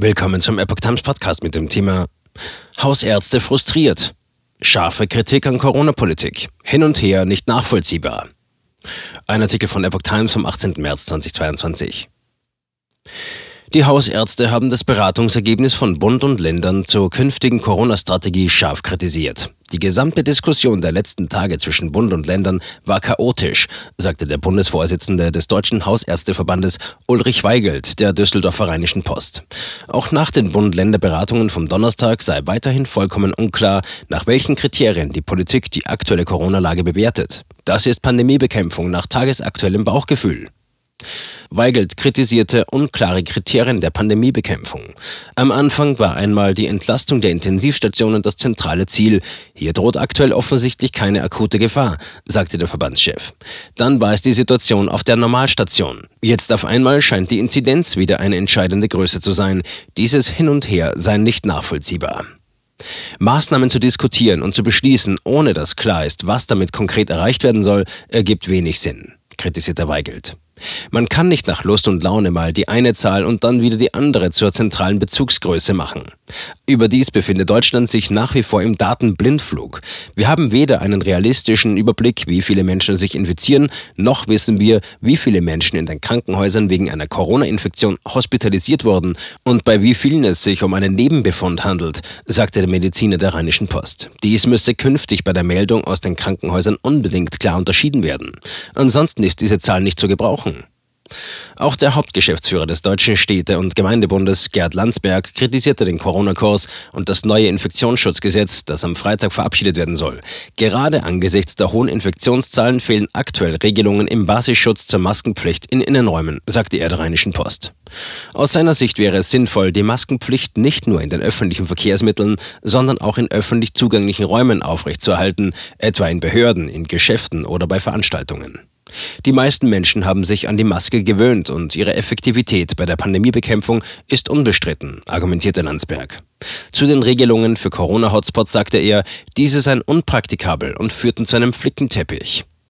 Willkommen zum Epoch Times Podcast mit dem Thema Hausärzte frustriert. Scharfe Kritik an Corona-Politik. Hin und her nicht nachvollziehbar. Ein Artikel von Epoch Times vom 18. März 2022. Die Hausärzte haben das Beratungsergebnis von Bund und Ländern zur künftigen Corona-Strategie scharf kritisiert. Die gesamte Diskussion der letzten Tage zwischen Bund und Ländern war chaotisch, sagte der Bundesvorsitzende des Deutschen Hausärzteverbandes Ulrich Weigelt der Düsseldorfer Rheinischen Post. Auch nach den Bund-Länder-Beratungen vom Donnerstag sei weiterhin vollkommen unklar, nach welchen Kriterien die Politik die aktuelle Corona-Lage bewertet. Das ist Pandemiebekämpfung nach tagesaktuellem Bauchgefühl. Weigelt kritisierte unklare Kriterien der Pandemiebekämpfung. Am Anfang war einmal die Entlastung der Intensivstationen das zentrale Ziel. Hier droht aktuell offensichtlich keine akute Gefahr, sagte der Verbandschef. Dann war es die Situation auf der Normalstation. Jetzt auf einmal scheint die Inzidenz wieder eine entscheidende Größe zu sein. Dieses Hin und Her sei nicht nachvollziehbar. Maßnahmen zu diskutieren und zu beschließen, ohne dass klar ist, was damit konkret erreicht werden soll, ergibt wenig Sinn, kritisiert er Weigelt. Man kann nicht nach Lust und Laune mal die eine Zahl und dann wieder die andere zur zentralen Bezugsgröße machen. Überdies befindet Deutschland sich nach wie vor im Datenblindflug. Wir haben weder einen realistischen Überblick, wie viele Menschen sich infizieren, noch wissen wir, wie viele Menschen in den Krankenhäusern wegen einer Corona-Infektion hospitalisiert wurden und bei wie vielen es sich um einen Nebenbefund handelt, sagte der Mediziner der Rheinischen Post. Dies müsse künftig bei der Meldung aus den Krankenhäusern unbedingt klar unterschieden werden. Ansonsten ist diese Zahl nicht zu gebrauchen. Auch der Hauptgeschäftsführer des Deutschen Städte- und Gemeindebundes, Gerd Landsberg, kritisierte den Corona-Kurs und das neue Infektionsschutzgesetz, das am Freitag verabschiedet werden soll. Gerade angesichts der hohen Infektionszahlen fehlen aktuell Regelungen im Basisschutz zur Maskenpflicht in Innenräumen, sagte er der Rheinischen Post. Aus seiner Sicht wäre es sinnvoll, die Maskenpflicht nicht nur in den öffentlichen Verkehrsmitteln, sondern auch in öffentlich zugänglichen Räumen aufrechtzuerhalten, etwa in Behörden, in Geschäften oder bei Veranstaltungen. Die meisten Menschen haben sich an die Maske gewöhnt und ihre Effektivität bei der Pandemiebekämpfung ist unbestritten, argumentierte Landsberg. Zu den Regelungen für Corona-Hotspots sagte er, diese seien unpraktikabel und führten zu einem Flickenteppich.